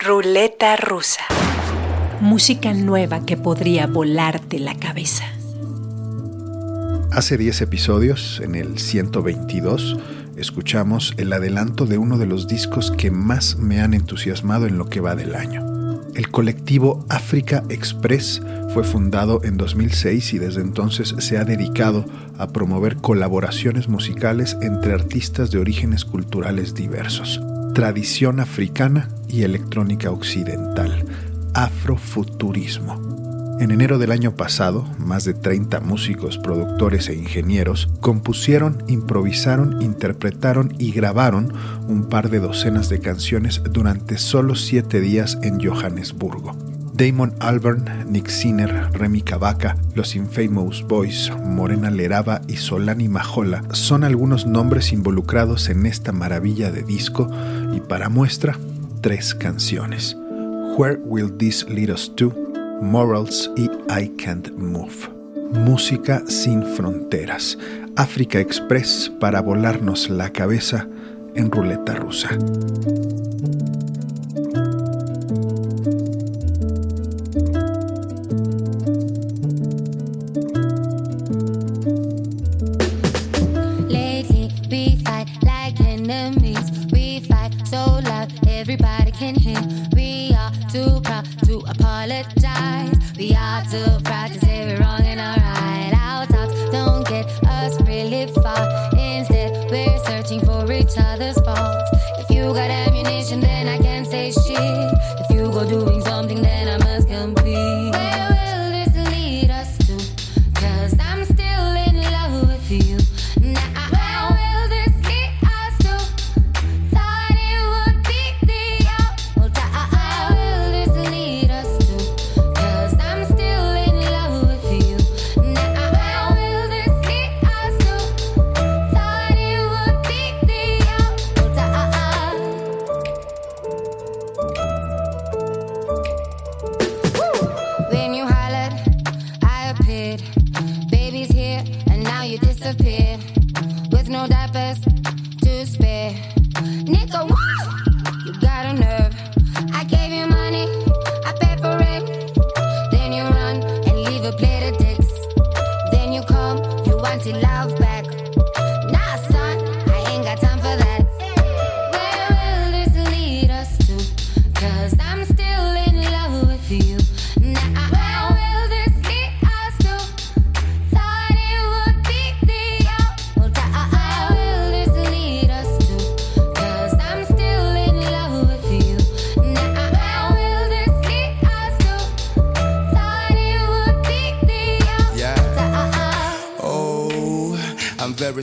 Ruleta rusa. Música nueva que podría volarte la cabeza. Hace 10 episodios, en el 122, escuchamos el adelanto de uno de los discos que más me han entusiasmado en lo que va del año. El colectivo Africa Express fue fundado en 2006 y desde entonces se ha dedicado a promover colaboraciones musicales entre artistas de orígenes culturales diversos, tradición africana y electrónica occidental, afrofuturismo. En enero del año pasado, más de 30 músicos, productores e ingenieros compusieron, improvisaron, interpretaron y grabaron un par de docenas de canciones durante solo siete días en Johannesburgo. Damon Albarn, Nick Sinner, Remy Cavaca, Los Infamous Boys, Morena Leraba y Solani Majola son algunos nombres involucrados en esta maravilla de disco y para muestra, tres canciones. Where Will This Lead Us To? Morals y I Can't Move. Música sin fronteras. África Express para volarnos la cabeza en ruleta rusa.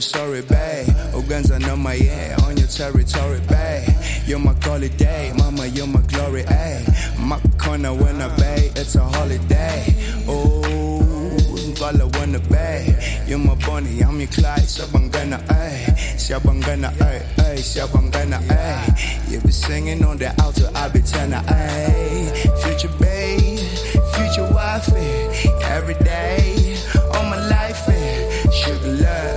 Sorry, babe. Organs know my yeah, on your territory, babe. You're my holiday, mama, you're my glory, ayy. My corner when I babe, it's a holiday. Oh, all I wanna babe. You're my bunny, I'm your Clyde, Shabangana, ayy. Shabangana, ayy, ayy, Shabangana, ayy. You be singing on the altar, I be tenor, ayy. Future babe, future wifey, every day, all my life, eh. sugar love.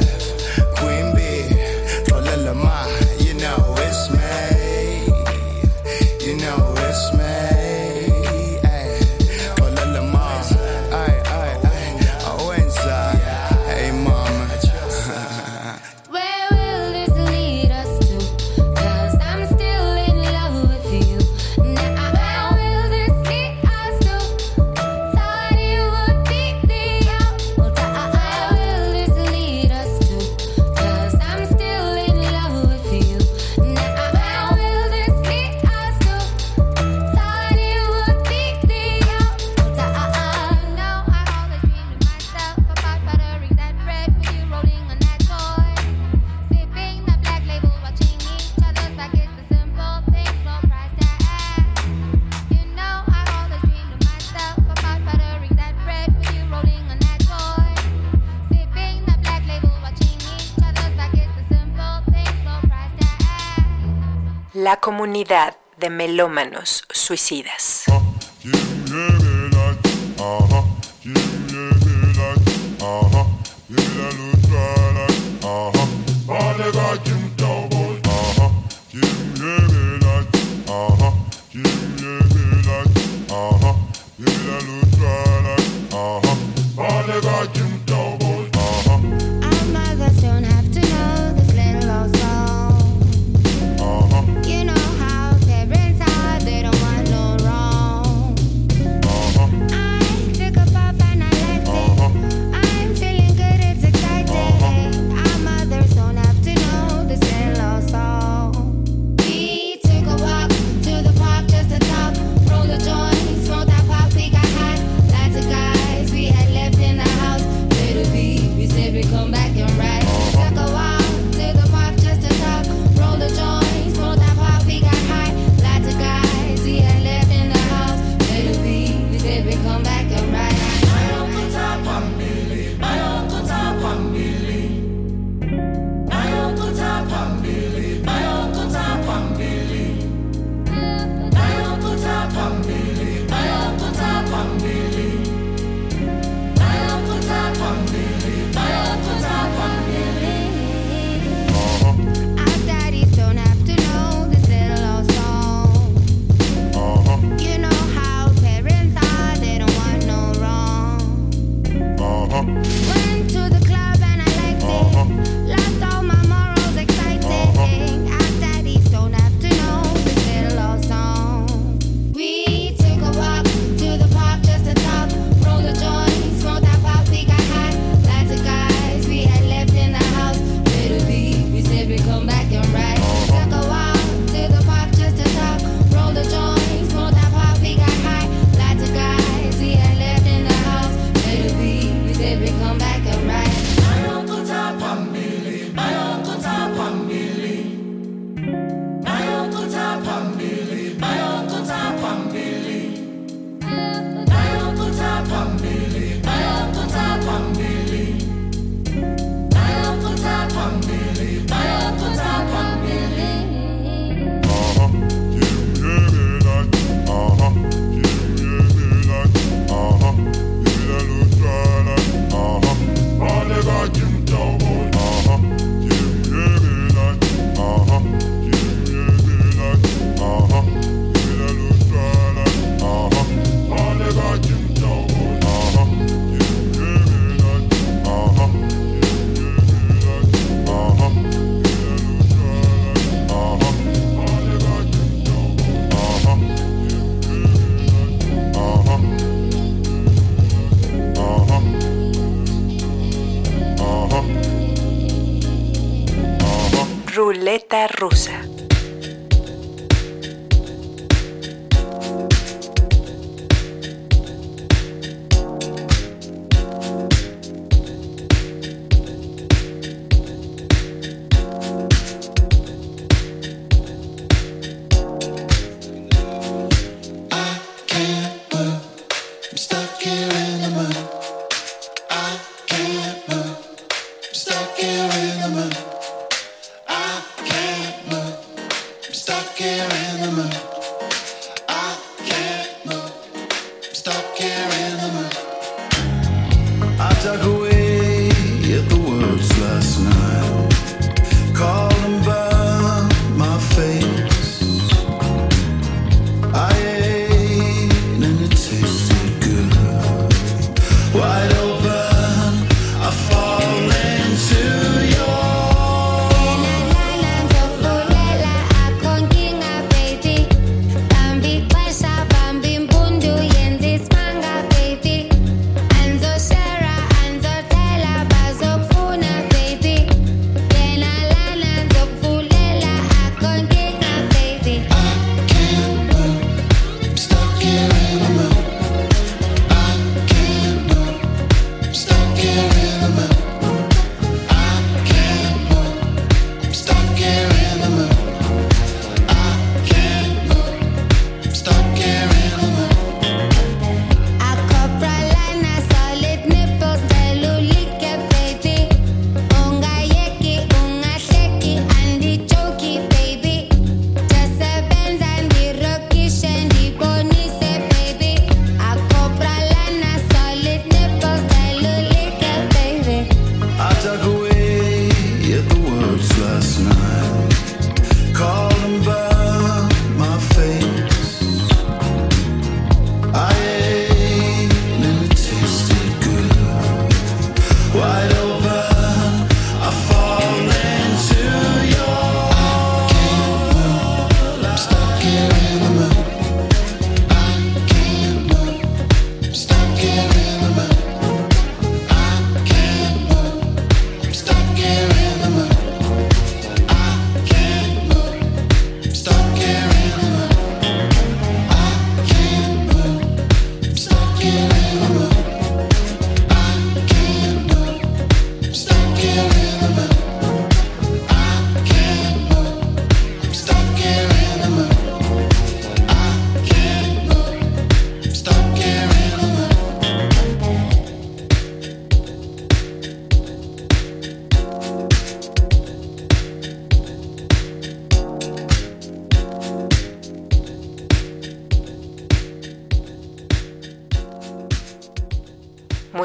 De melómanos suicidas.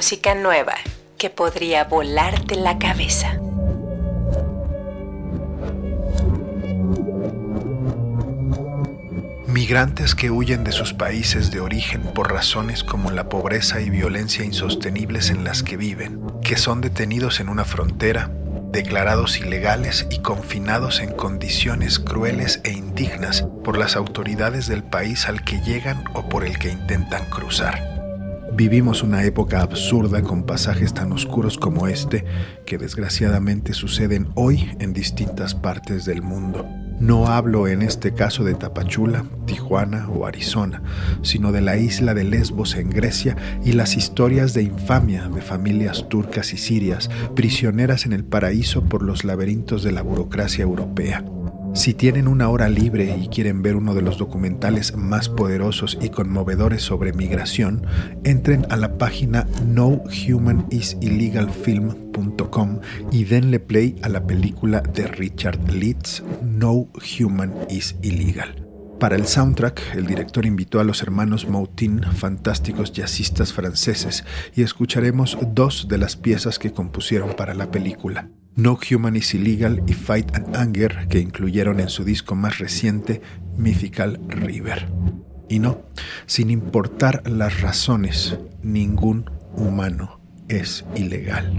Música nueva que podría volarte la cabeza. Migrantes que huyen de sus países de origen por razones como la pobreza y violencia insostenibles en las que viven, que son detenidos en una frontera, declarados ilegales y confinados en condiciones crueles e indignas por las autoridades del país al que llegan o por el que intentan cruzar. Vivimos una época absurda con pasajes tan oscuros como este que desgraciadamente suceden hoy en distintas partes del mundo. No hablo en este caso de Tapachula, Tijuana o Arizona, sino de la isla de Lesbos en Grecia y las historias de infamia de familias turcas y sirias, prisioneras en el paraíso por los laberintos de la burocracia europea. Si tienen una hora libre y quieren ver uno de los documentales más poderosos y conmovedores sobre migración, entren a la página nohumanisillegalfilm.com y denle play a la película de Richard Leeds, No Human is Illegal. Para el soundtrack, el director invitó a los hermanos Moutin, fantásticos jazzistas franceses, y escucharemos dos de las piezas que compusieron para la película. No Human is Illegal y Fight and Anger, que incluyeron en su disco más reciente, Mythical River. Y no, sin importar las razones, ningún humano es ilegal.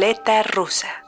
Ruleta rusa.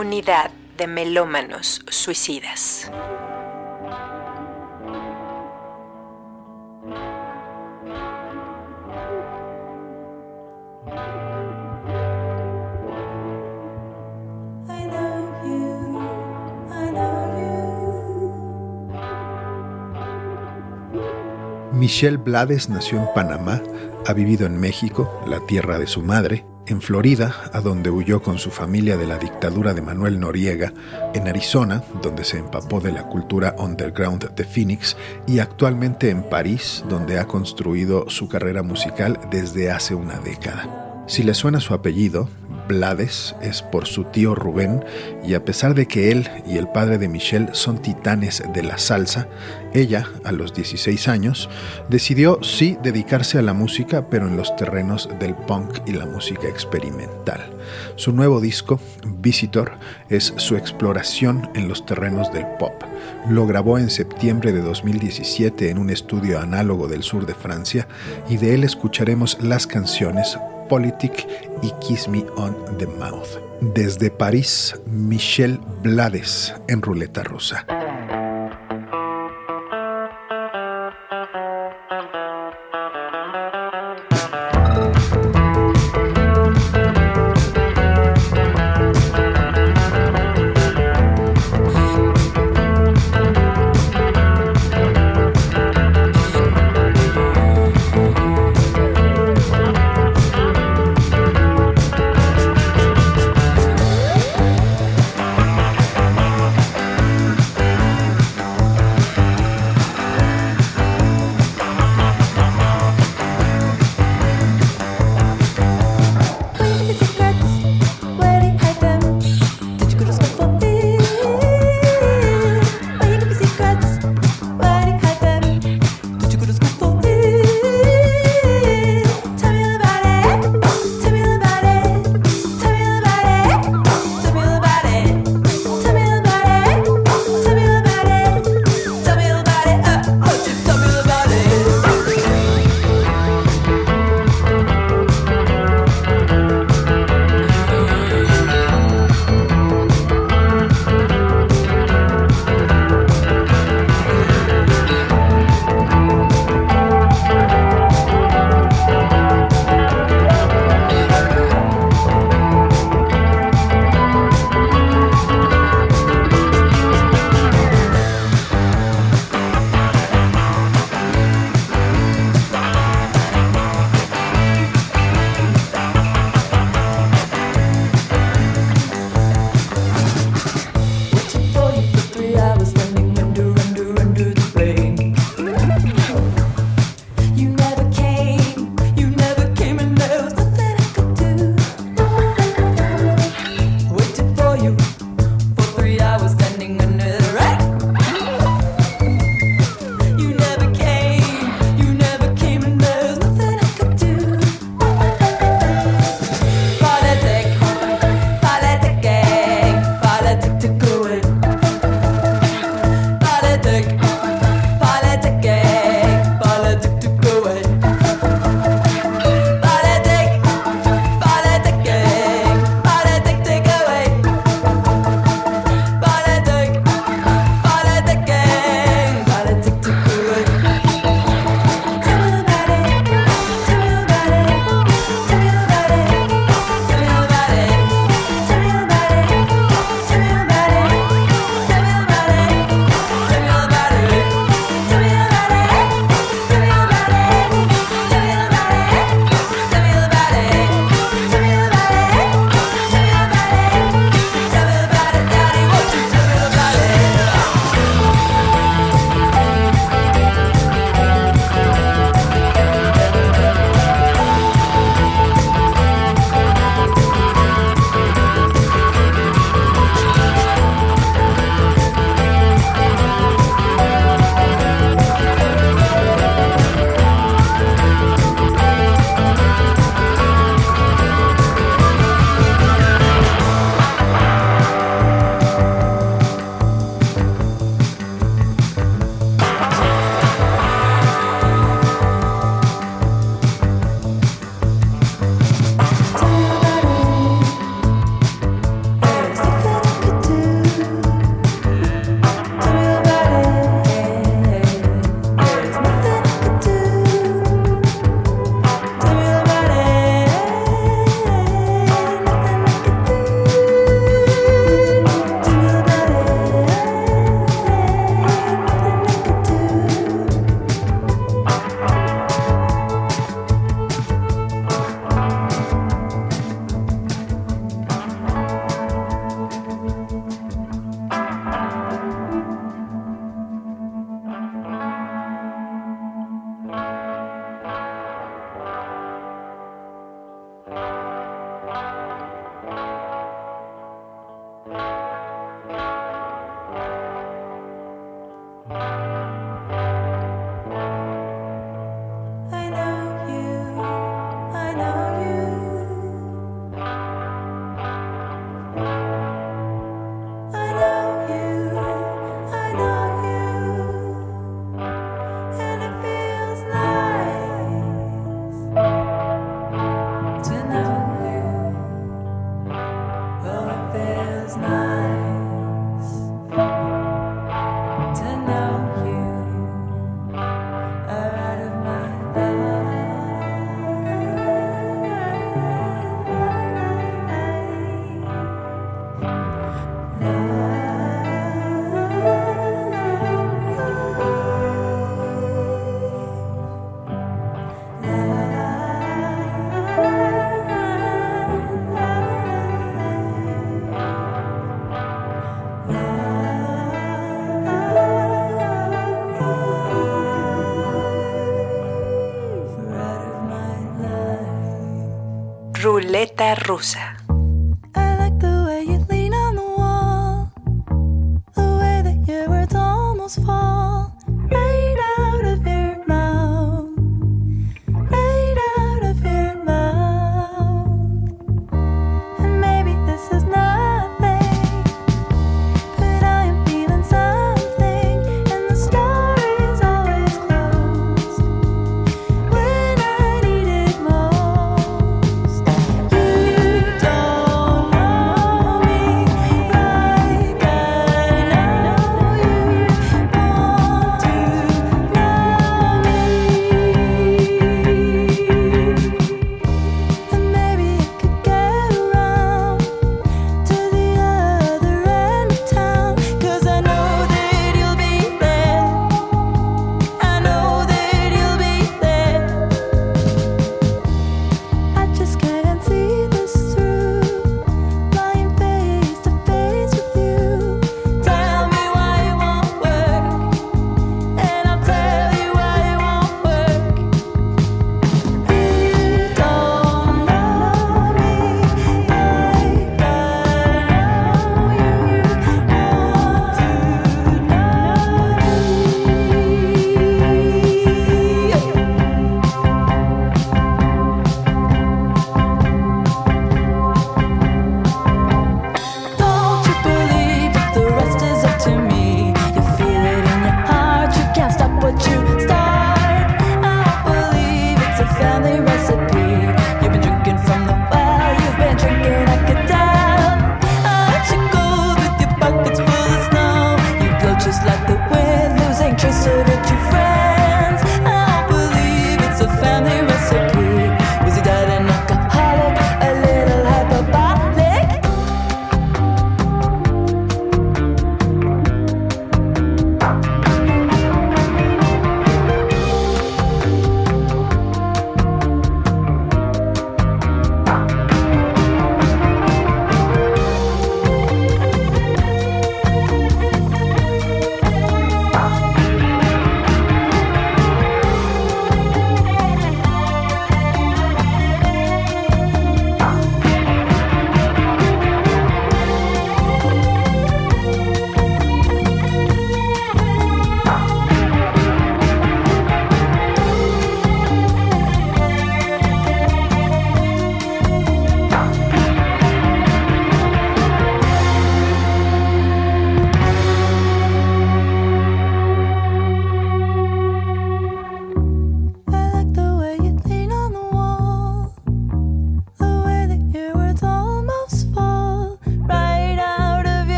Comunidad de melómanos suicidas. Michelle Blades nació en Panamá, ha vivido en México, la tierra de su madre, en Florida, a donde huyó con su familia de la dictadura de Manuel Noriega, en Arizona, donde se empapó de la cultura underground de Phoenix, y actualmente en París, donde ha construido su carrera musical desde hace una década. Si le suena su apellido, Blades es por su tío Rubén y a pesar de que él y el padre de Michelle son titanes de la salsa, ella, a los 16 años, decidió sí dedicarse a la música, pero en los terrenos del punk y la música experimental. Su nuevo disco, Visitor, es su exploración en los terrenos del pop. Lo grabó en septiembre de 2017 en un estudio análogo del sur de Francia y de él escucharemos las canciones Politic y Kiss Me on the Mouth. Desde París, Michelle Blades en Ruleta Rusa. Ruleta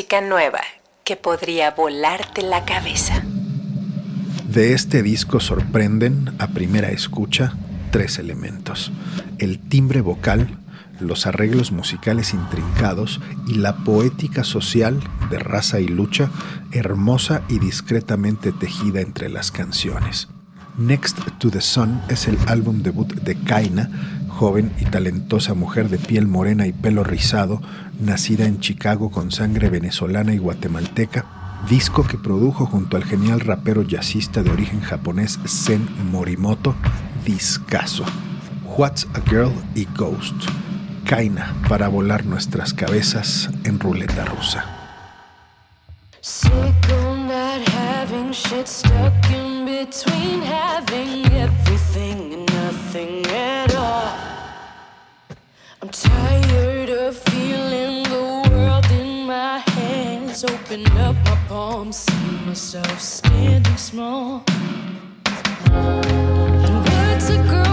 música nueva que podría volarte la cabeza. De este disco sorprenden, a primera escucha, tres elementos. El timbre vocal, los arreglos musicales intrincados y la poética social de raza y lucha, hermosa y discretamente tejida entre las canciones. Next to the Sun es el álbum debut de Kaina, joven y talentosa mujer de piel morena y pelo rizado, nacida en Chicago con sangre venezolana y guatemalteca, disco que produjo junto al genial rapero jazzista de origen japonés Zen Morimoto, Discaso. What's a Girl y Ghost. Kaina para volar nuestras cabezas en ruleta rusa. I'm tired of feeling the world in my hands. Open up my palms, see myself standing small. And what's a girl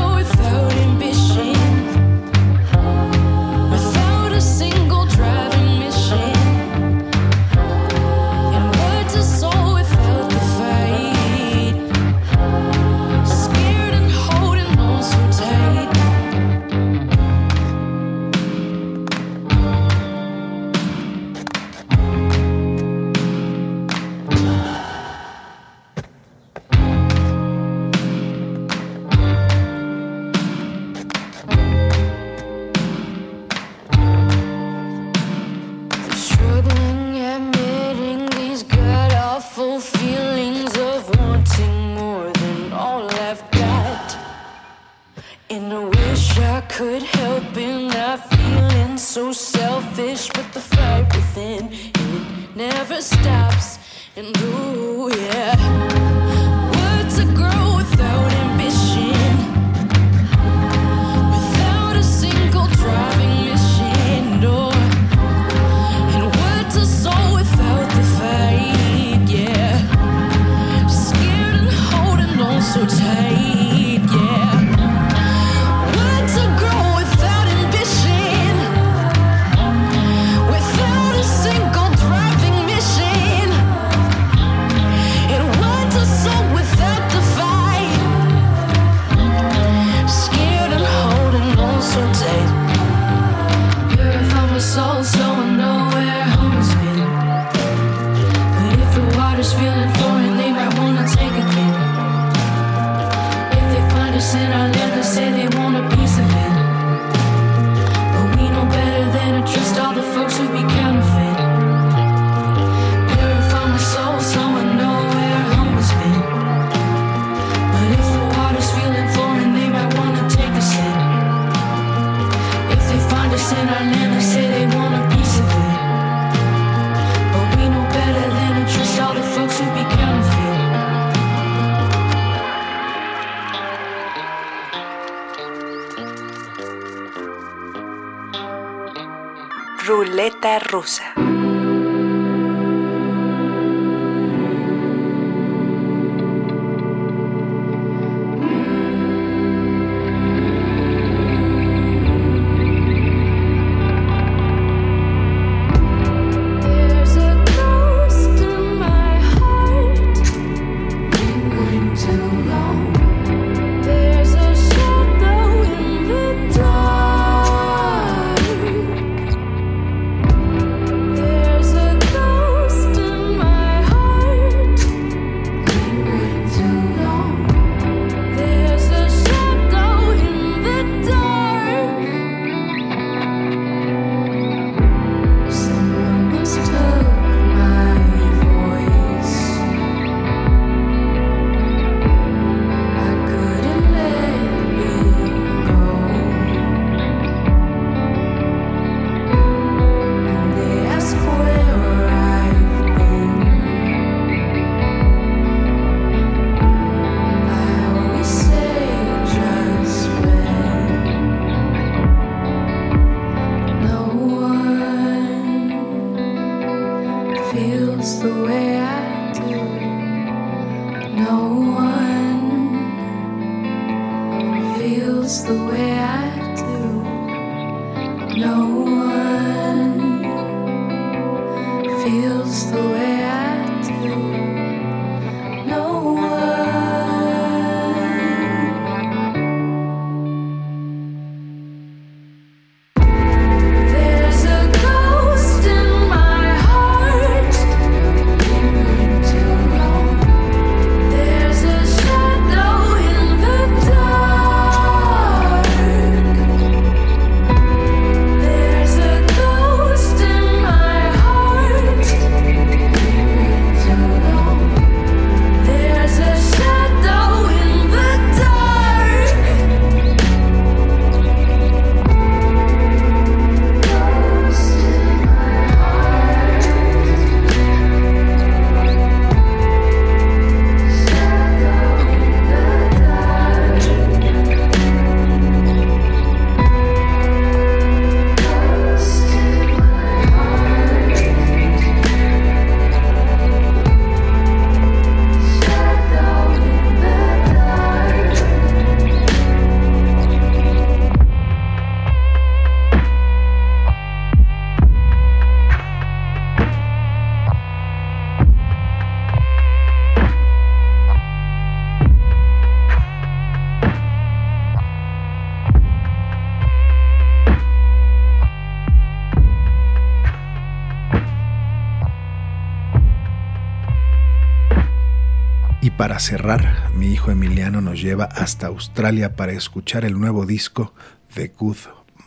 Para cerrar, mi hijo Emiliano nos lleva hasta Australia para escuchar el nuevo disco The Good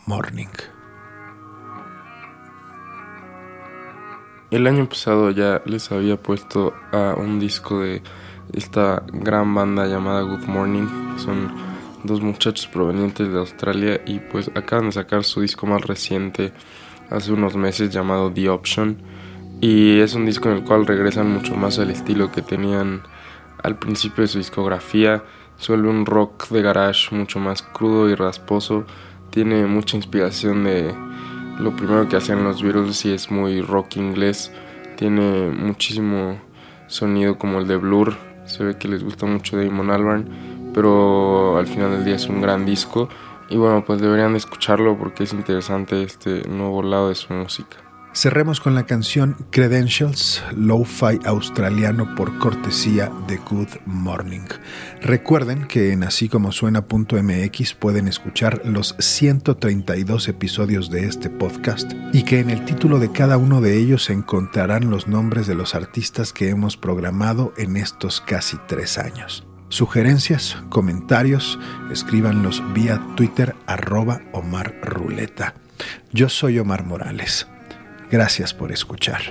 Morning. El año pasado ya les había puesto a un disco de esta gran banda llamada Good Morning. Son dos muchachos provenientes de Australia y pues acaban de sacar su disco más reciente hace unos meses llamado The Option. Y es un disco en el cual regresan mucho más al estilo que tenían al principio de su discografía. Suele un rock de garage mucho más crudo y rasposo. Tiene mucha inspiración de lo primero que hacían los Beatles y es muy rock inglés. Tiene muchísimo sonido como el de Blur. Se ve que les gusta mucho Damon Albarn, pero al final del día es un gran disco. Y bueno, pues deberían de escucharlo porque es interesante este nuevo lado de su música. Cerremos con la canción Credentials, lo-fi australiano por cortesía de Good Morning. Recuerden que en así como suena.mx pueden escuchar los 132 episodios de este podcast y que en el título de cada uno de ellos encontrarán los nombres de los artistas que hemos programado en estos casi tres años. Sugerencias, comentarios, escríbanlos vía Twitter arroba Omar Ruleta. Yo soy Omar Morales. Gracias por escuchar.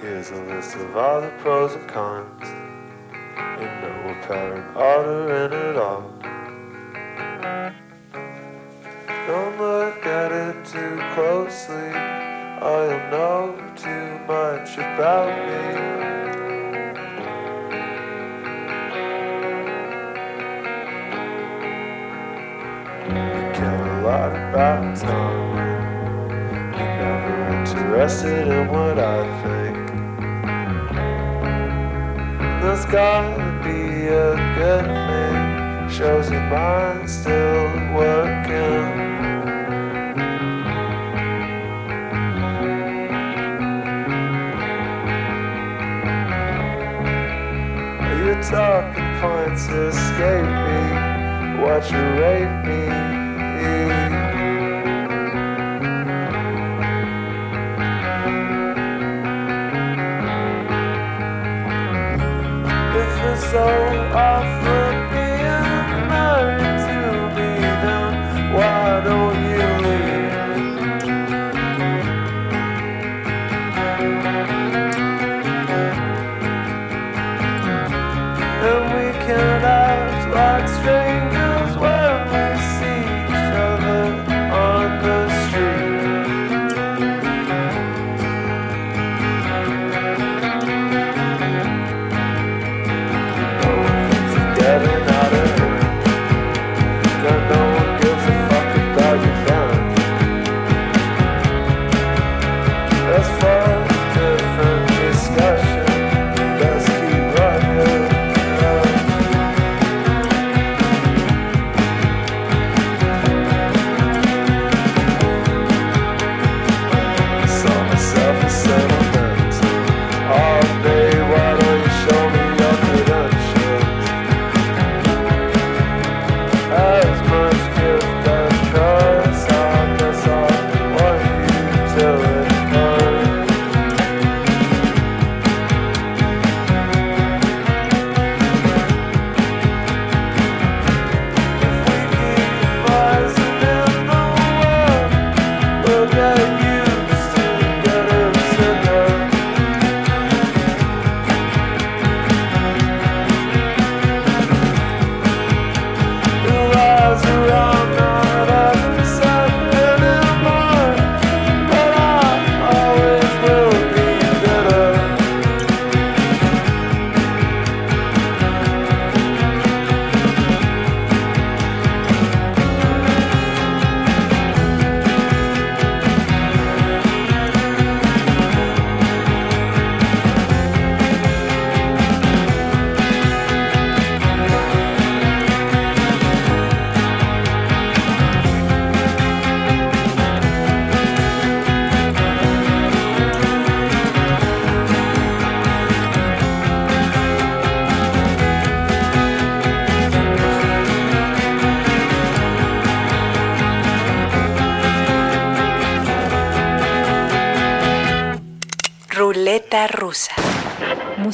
Here's a list of all the pros and cons in no apparent order in it all. About time. You're never interested in what I think. There's gotta be a good thing. Shows your mind still working. You're talking points escape me. Watch you rape me. so often.